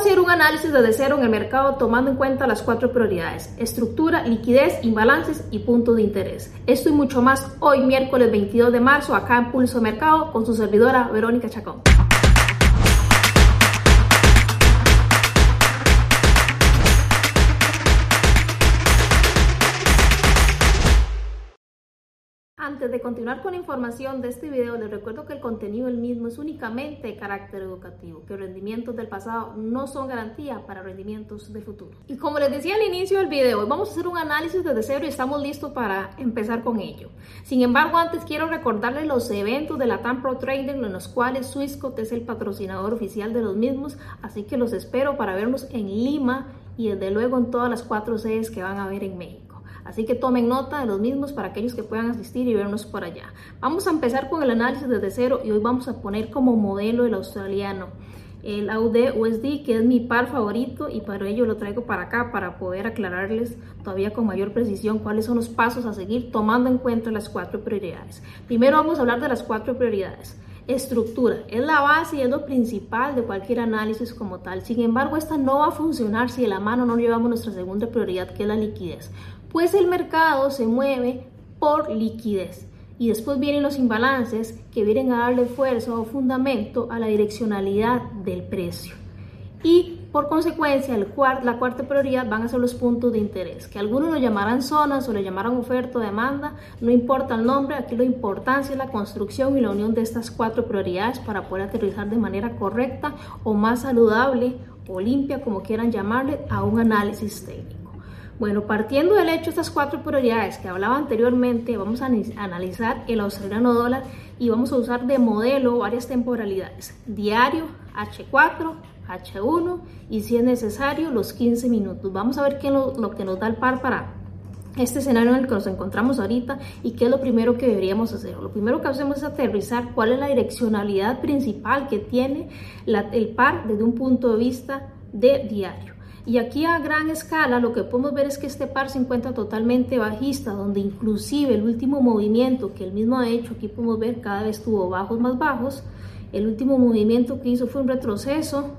hacer un análisis desde cero en el mercado tomando en cuenta las cuatro prioridades, estructura, liquidez, imbalances y punto de interés. Esto y mucho más hoy miércoles 22 de marzo acá en Pulso Mercado con su servidora Verónica Chacón. Antes de continuar con la información de este video, les recuerdo que el contenido del mismo es únicamente de carácter educativo, que rendimientos del pasado no son garantía para rendimientos del futuro. Y como les decía al inicio del video, hoy vamos a hacer un análisis desde cero y estamos listos para empezar con ello. Sin embargo, antes quiero recordarles los eventos de la TAM Pro Trading en los cuales Swissquote es el patrocinador oficial de los mismos, así que los espero para vernos en Lima y desde luego en todas las cuatro sedes que van a ver en México. Así que tomen nota de los mismos para aquellos que puedan asistir y vernos por allá. Vamos a empezar con el análisis desde cero y hoy vamos a poner como modelo el australiano. El AUD USD, que es mi par favorito, y para ello lo traigo para acá para poder aclararles todavía con mayor precisión cuáles son los pasos a seguir tomando en cuenta las cuatro prioridades. Primero vamos a hablar de las cuatro prioridades. Estructura es la base y es lo principal de cualquier análisis como tal. Sin embargo, esta no va a funcionar si de la mano no llevamos nuestra segunda prioridad, que es la liquidez pues el mercado se mueve por liquidez. Y después vienen los imbalances que vienen a darle fuerza o fundamento a la direccionalidad del precio. Y por consecuencia, la cuarta prioridad van a ser los puntos de interés, que algunos lo llamarán zonas o le llamarán oferta o demanda, no importa el nombre, aquí lo importante es la construcción y la unión de estas cuatro prioridades para poder aterrizar de manera correcta o más saludable o limpia, como quieran llamarle, a un análisis técnico. Bueno, partiendo del hecho de estas cuatro prioridades que hablaba anteriormente, vamos a analizar el australiano dólar y vamos a usar de modelo varias temporalidades, diario, H4, H1 y si es necesario los 15 minutos. Vamos a ver qué es lo, que nos da el par para este escenario en el que nos encontramos ahorita y qué es lo primero que deberíamos hacer. Lo primero que hacemos es aterrizar cuál es la direccionalidad principal que tiene el par desde un punto de vista de diario. Y aquí a gran escala lo que podemos ver es que este par se encuentra totalmente bajista, donde inclusive el último movimiento que él mismo ha hecho, aquí podemos ver cada vez tuvo bajos más bajos, el último movimiento que hizo fue un retroceso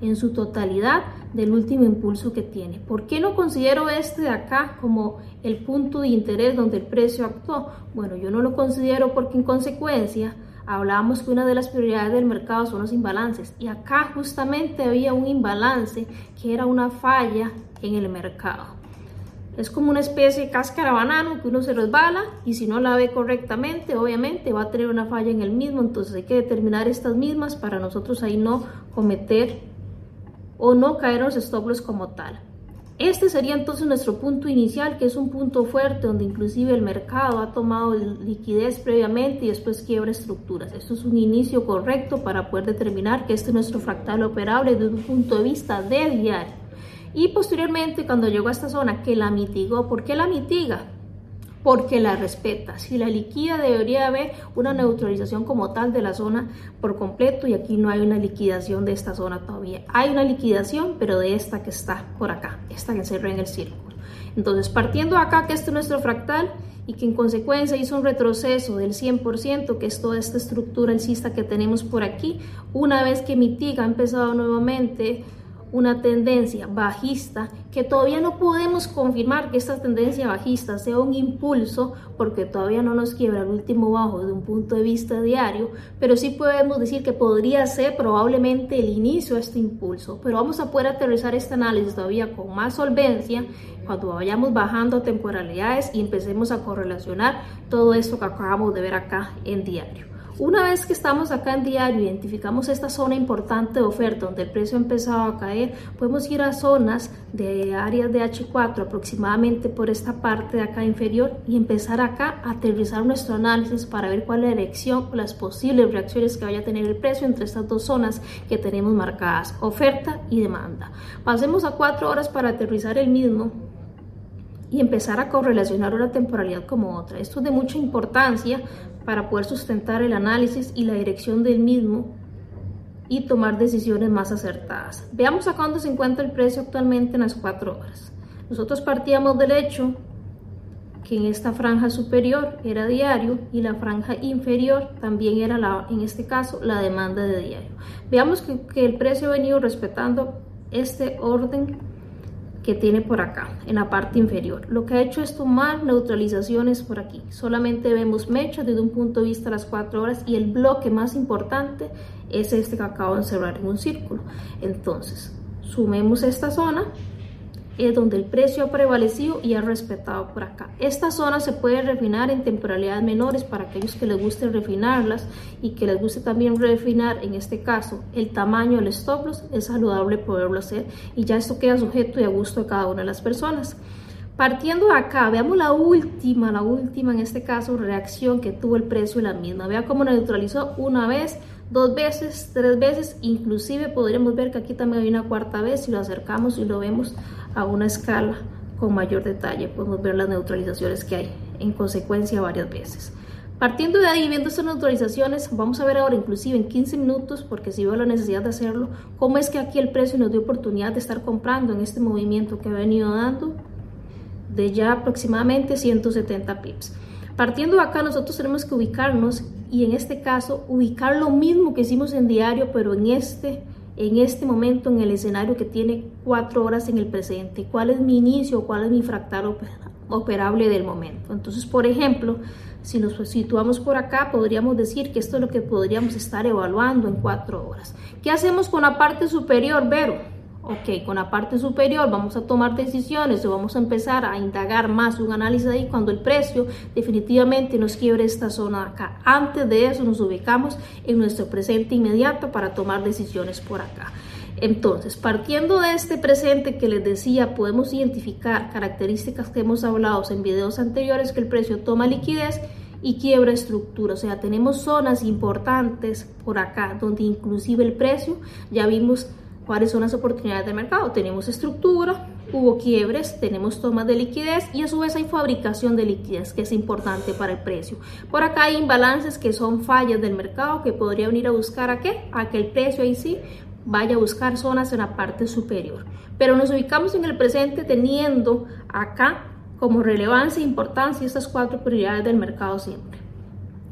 en su totalidad del último impulso que tiene. ¿Por qué no considero este de acá como el punto de interés donde el precio actuó? Bueno, yo no lo considero porque en consecuencia hablábamos que una de las prioridades del mercado son los imbalances y acá justamente había un imbalance que era una falla en el mercado. Es como una especie de cáscara banano que uno se resbala y si no la ve correctamente, obviamente va a tener una falla en el mismo. Entonces hay que determinar estas mismas para nosotros ahí no cometer o no caer en los stop loss como tal. Este sería entonces nuestro punto inicial, que es un punto fuerte donde inclusive el mercado ha tomado liquidez previamente y después quiebra estructuras. Esto es un inicio correcto para poder determinar que este es nuestro fractal operable desde un punto de vista de diario. Y posteriormente, cuando llegó a esta zona, que la mitigó, ¿por qué la mitiga? Porque la respeta. Si la liquida debería haber una neutralización como tal de la zona por completo y aquí no hay una liquidación de esta zona todavía. Hay una liquidación, pero de esta que está por acá, esta que se en el círculo. Entonces, partiendo acá que este es nuestro fractal y que en consecuencia hizo un retroceso del 100%, que es toda esta estructura alcista que tenemos por aquí, una vez que mitiga ha empezado nuevamente una tendencia bajista que todavía no podemos confirmar que esta tendencia bajista sea un impulso porque todavía no nos quiebra el último bajo de un punto de vista diario, pero sí podemos decir que podría ser probablemente el inicio de este impulso, pero vamos a poder aterrizar este análisis todavía con más solvencia cuando vayamos bajando temporalidades y empecemos a correlacionar todo esto que acabamos de ver acá en diario. Una vez que estamos acá en diario, identificamos esta zona importante de oferta donde el precio ha empezado a caer, podemos ir a zonas de áreas de H4 aproximadamente por esta parte de acá inferior y empezar acá a aterrizar nuestro análisis para ver cuál es la dirección o las posibles reacciones que vaya a tener el precio entre estas dos zonas que tenemos marcadas, oferta y demanda. Pasemos a cuatro horas para aterrizar el mismo y empezar a correlacionar una temporalidad como otra. Esto es de mucha importancia para poder sustentar el análisis y la dirección del mismo y tomar decisiones más acertadas. Veamos a cuándo se encuentra el precio actualmente en las 4 horas. Nosotros partíamos del hecho que en esta franja superior era diario y la franja inferior también era la, en este caso la demanda de diario. Veamos que, que el precio ha venido respetando este orden que tiene por acá en la parte inferior. Lo que ha hecho es tomar neutralizaciones por aquí. Solamente vemos mechas desde un punto de vista a las 4 horas y el bloque más importante es este que acabo de cerrar en un círculo. Entonces, sumemos esta zona es donde el precio ha prevalecido y ha respetado por acá. Esta zona se puede refinar en temporalidades menores para aquellos que les guste refinarlas y que les guste también refinar, en este caso, el tamaño del stop loss, es saludable poderlo hacer y ya esto queda sujeto y a gusto de cada una de las personas. Partiendo de acá, veamos la última, la última en este caso, reacción que tuvo el precio la misma. Vea cómo neutralizó una vez, dos veces, tres veces, inclusive podríamos ver que aquí también hay una cuarta vez si lo acercamos y lo vemos a una escala con mayor detalle, podemos ver las neutralizaciones que hay en consecuencia varias veces. Partiendo de ahí, viendo estas neutralizaciones, vamos a ver ahora inclusive en 15 minutos, porque si veo la necesidad de hacerlo, cómo es que aquí el precio nos dio oportunidad de estar comprando en este movimiento que ha venido dando de ya aproximadamente 170 pips. Partiendo de acá, nosotros tenemos que ubicarnos y en este caso ubicar lo mismo que hicimos en diario, pero en este en este momento en el escenario que tiene cuatro horas en el presente, cuál es mi inicio, cuál es mi fractal operable del momento. Entonces, por ejemplo, si nos situamos por acá, podríamos decir que esto es lo que podríamos estar evaluando en cuatro horas. ¿Qué hacemos con la parte superior, Vero? Ok, con la parte superior vamos a tomar decisiones o vamos a empezar a indagar más un análisis ahí cuando el precio definitivamente nos quiebre esta zona acá. Antes de eso nos ubicamos en nuestro presente inmediato para tomar decisiones por acá. Entonces, partiendo de este presente que les decía, podemos identificar características que hemos hablado en videos anteriores que el precio toma liquidez y quiebra estructura. O sea, tenemos zonas importantes por acá donde inclusive el precio ya vimos cuáles son las oportunidades de mercado. Tenemos estructura, hubo quiebres, tenemos tomas de liquidez y a su vez hay fabricación de liquidez que es importante para el precio. Por acá hay imbalances que son fallas del mercado que podría venir a buscar a qué? A que el precio ahí sí vaya a buscar zonas en la parte superior. Pero nos ubicamos en el presente teniendo acá como relevancia e importancia estas cuatro prioridades del mercado siempre.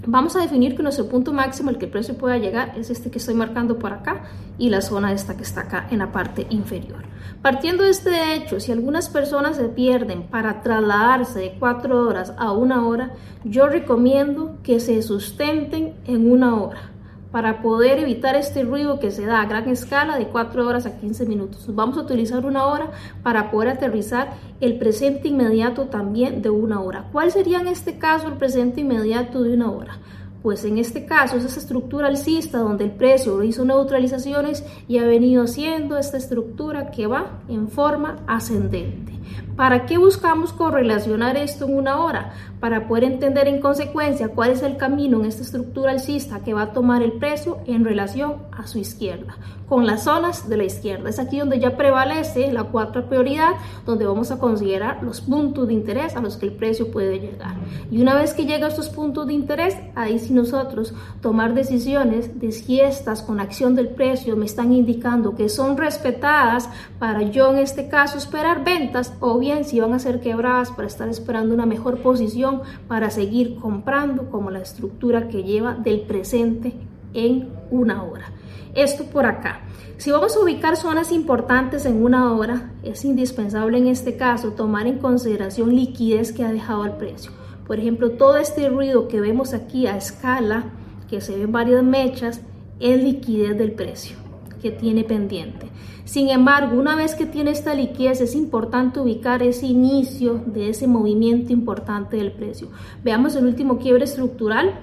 Vamos a definir que nuestro punto máximo al que el precio pueda llegar es este que estoy marcando por acá y la zona esta que está acá en la parte inferior. Partiendo de este hecho, si algunas personas se pierden para trasladarse de 4 horas a una hora, yo recomiendo que se sustenten en una hora para poder evitar este ruido que se da a gran escala de 4 horas a 15 minutos. Vamos a utilizar una hora para poder aterrizar el presente inmediato también de una hora. ¿Cuál sería en este caso el presente inmediato de una hora? Pues en este caso es esa estructura alcista donde el precio hizo neutralizaciones y ha venido haciendo esta estructura que va en forma ascendente. ¿Para qué buscamos correlacionar esto en una hora? Para poder entender en consecuencia cuál es el camino en esta estructura alcista que va a tomar el precio en relación a su izquierda, con las zonas de la izquierda. Es aquí donde ya prevalece la cuarta prioridad, donde vamos a considerar los puntos de interés a los que el precio puede llegar. Y una vez que llega a estos puntos de interés, ahí sí nosotros tomar decisiones de si estas con acción del precio me están indicando que son respetadas para yo en este caso esperar ventas o bien si van a ser quebradas para estar esperando una mejor posición para seguir comprando como la estructura que lleva del presente en una hora. Esto por acá. Si vamos a ubicar zonas importantes en una hora, es indispensable en este caso tomar en consideración liquidez que ha dejado el precio. Por ejemplo, todo este ruido que vemos aquí a escala, que se ven varias mechas, es liquidez del precio que tiene pendiente. Sin embargo, una vez que tiene esta liquidez, es importante ubicar ese inicio de ese movimiento importante del precio. Veamos el último quiebre estructural.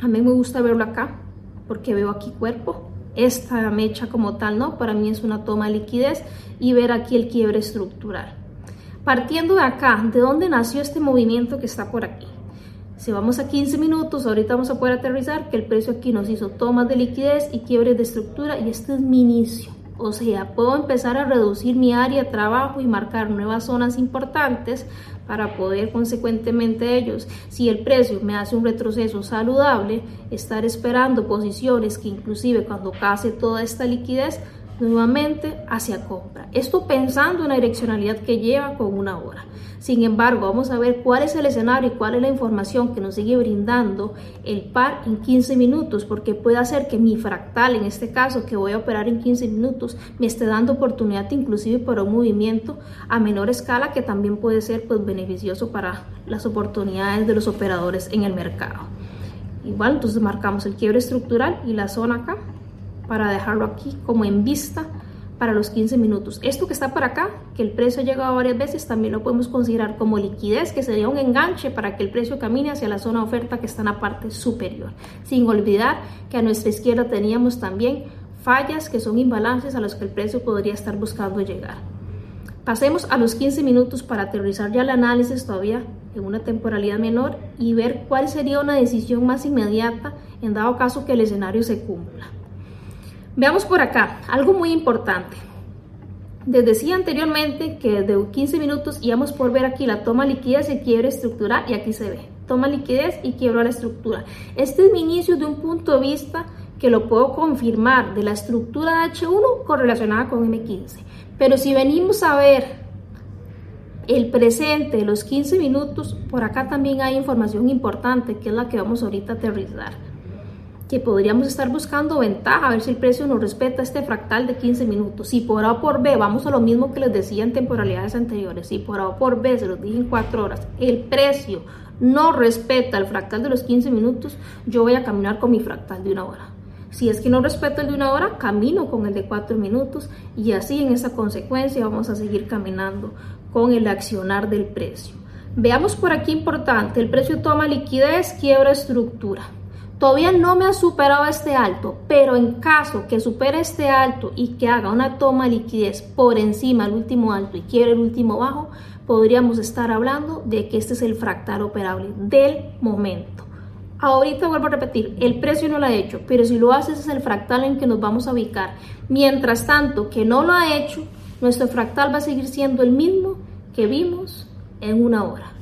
A mí me gusta verlo acá porque veo aquí cuerpo. Esta mecha como tal, ¿no? Para mí es una toma de liquidez y ver aquí el quiebre estructural. Partiendo de acá, ¿de dónde nació este movimiento que está por aquí? Si vamos a 15 minutos, ahorita vamos a poder aterrizar que el precio aquí nos hizo tomas de liquidez y quiebres de estructura y este es mi inicio. O sea, puedo empezar a reducir mi área de trabajo y marcar nuevas zonas importantes para poder consecuentemente ellos, si el precio me hace un retroceso saludable, estar esperando posiciones que inclusive cuando case toda esta liquidez nuevamente hacia compra. Esto pensando en la direccionalidad que lleva con una hora. Sin embargo, vamos a ver cuál es el escenario y cuál es la información que nos sigue brindando el par en 15 minutos, porque puede hacer que mi fractal, en este caso que voy a operar en 15 minutos, me esté dando oportunidad inclusive para un movimiento a menor escala que también puede ser pues, beneficioso para las oportunidades de los operadores en el mercado. Igual, entonces marcamos el quiebre estructural y la zona acá para dejarlo aquí como en vista para los 15 minutos. Esto que está para acá, que el precio ha llegado varias veces, también lo podemos considerar como liquidez, que sería un enganche para que el precio camine hacia la zona de oferta que está en la parte superior. Sin olvidar que a nuestra izquierda teníamos también fallas que son imbalances a los que el precio podría estar buscando llegar. Pasemos a los 15 minutos para aterrizar ya el análisis todavía en una temporalidad menor y ver cuál sería una decisión más inmediata en dado caso que el escenario se cumpla. Veamos por acá, algo muy importante. Les decía anteriormente que de 15 minutos íbamos por ver aquí la toma liquidez y quiebre estructural y aquí se ve. Toma liquidez y quiebra la estructura. Este es mi inicio de un punto de vista que lo puedo confirmar de la estructura de H1 correlacionada con M15. Pero si venimos a ver el presente los 15 minutos, por acá también hay información importante que es la que vamos ahorita a aterrizar que podríamos estar buscando ventaja, a ver si el precio nos respeta este fractal de 15 minutos. Si por A o por B, vamos a lo mismo que les decía en temporalidades anteriores, si por A o por B, se los dije en 4 horas, el precio no respeta el fractal de los 15 minutos, yo voy a caminar con mi fractal de una hora. Si es que no respeto el de una hora, camino con el de 4 minutos y así en esa consecuencia vamos a seguir caminando con el accionar del precio. Veamos por aquí importante, el precio toma liquidez, quiebra estructura. Todavía no me ha superado este alto, pero en caso que supere este alto y que haga una toma de liquidez por encima del último alto y quiebre el último bajo, podríamos estar hablando de que este es el fractal operable del momento. Ahorita vuelvo a repetir, el precio no lo ha hecho, pero si lo hace es el fractal en que nos vamos a ubicar. Mientras tanto que no lo ha hecho, nuestro fractal va a seguir siendo el mismo que vimos en una hora.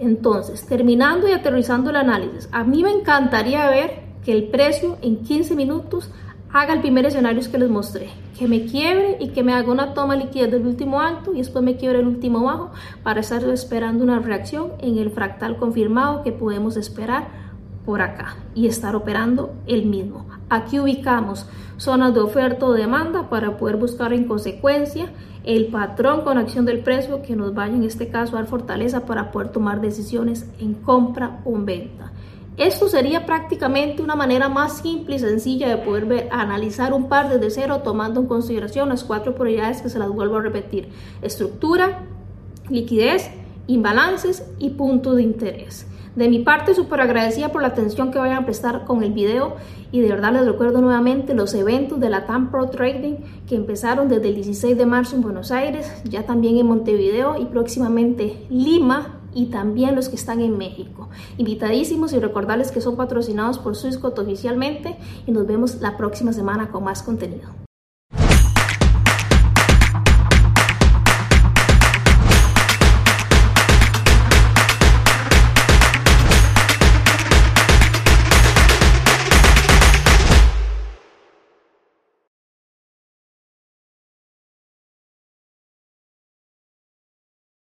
Entonces, terminando y aterrizando el análisis, a mí me encantaría ver que el precio en 15 minutos haga el primer escenario que les mostré, que me quiebre y que me haga una toma liquidez del último alto y después me quiebre el último bajo para estar esperando una reacción en el fractal confirmado que podemos esperar por acá y estar operando el mismo. Aquí ubicamos zonas de oferta o demanda para poder buscar en consecuencia el patrón con acción del precio que nos vaya en este caso a dar fortaleza para poder tomar decisiones en compra o en venta. Esto sería prácticamente una manera más simple y sencilla de poder ver, analizar un par desde cero tomando en consideración las cuatro prioridades que se las vuelvo a repetir. Estructura, liquidez, imbalances y punto de interés. De mi parte, súper agradecida por la atención que vayan a prestar con el video y de verdad les recuerdo nuevamente los eventos de la TAM Pro Trading que empezaron desde el 16 de marzo en Buenos Aires, ya también en Montevideo y próximamente Lima y también los que están en México. Invitadísimos y recordarles que son patrocinados por Swissquote oficialmente y nos vemos la próxima semana con más contenido.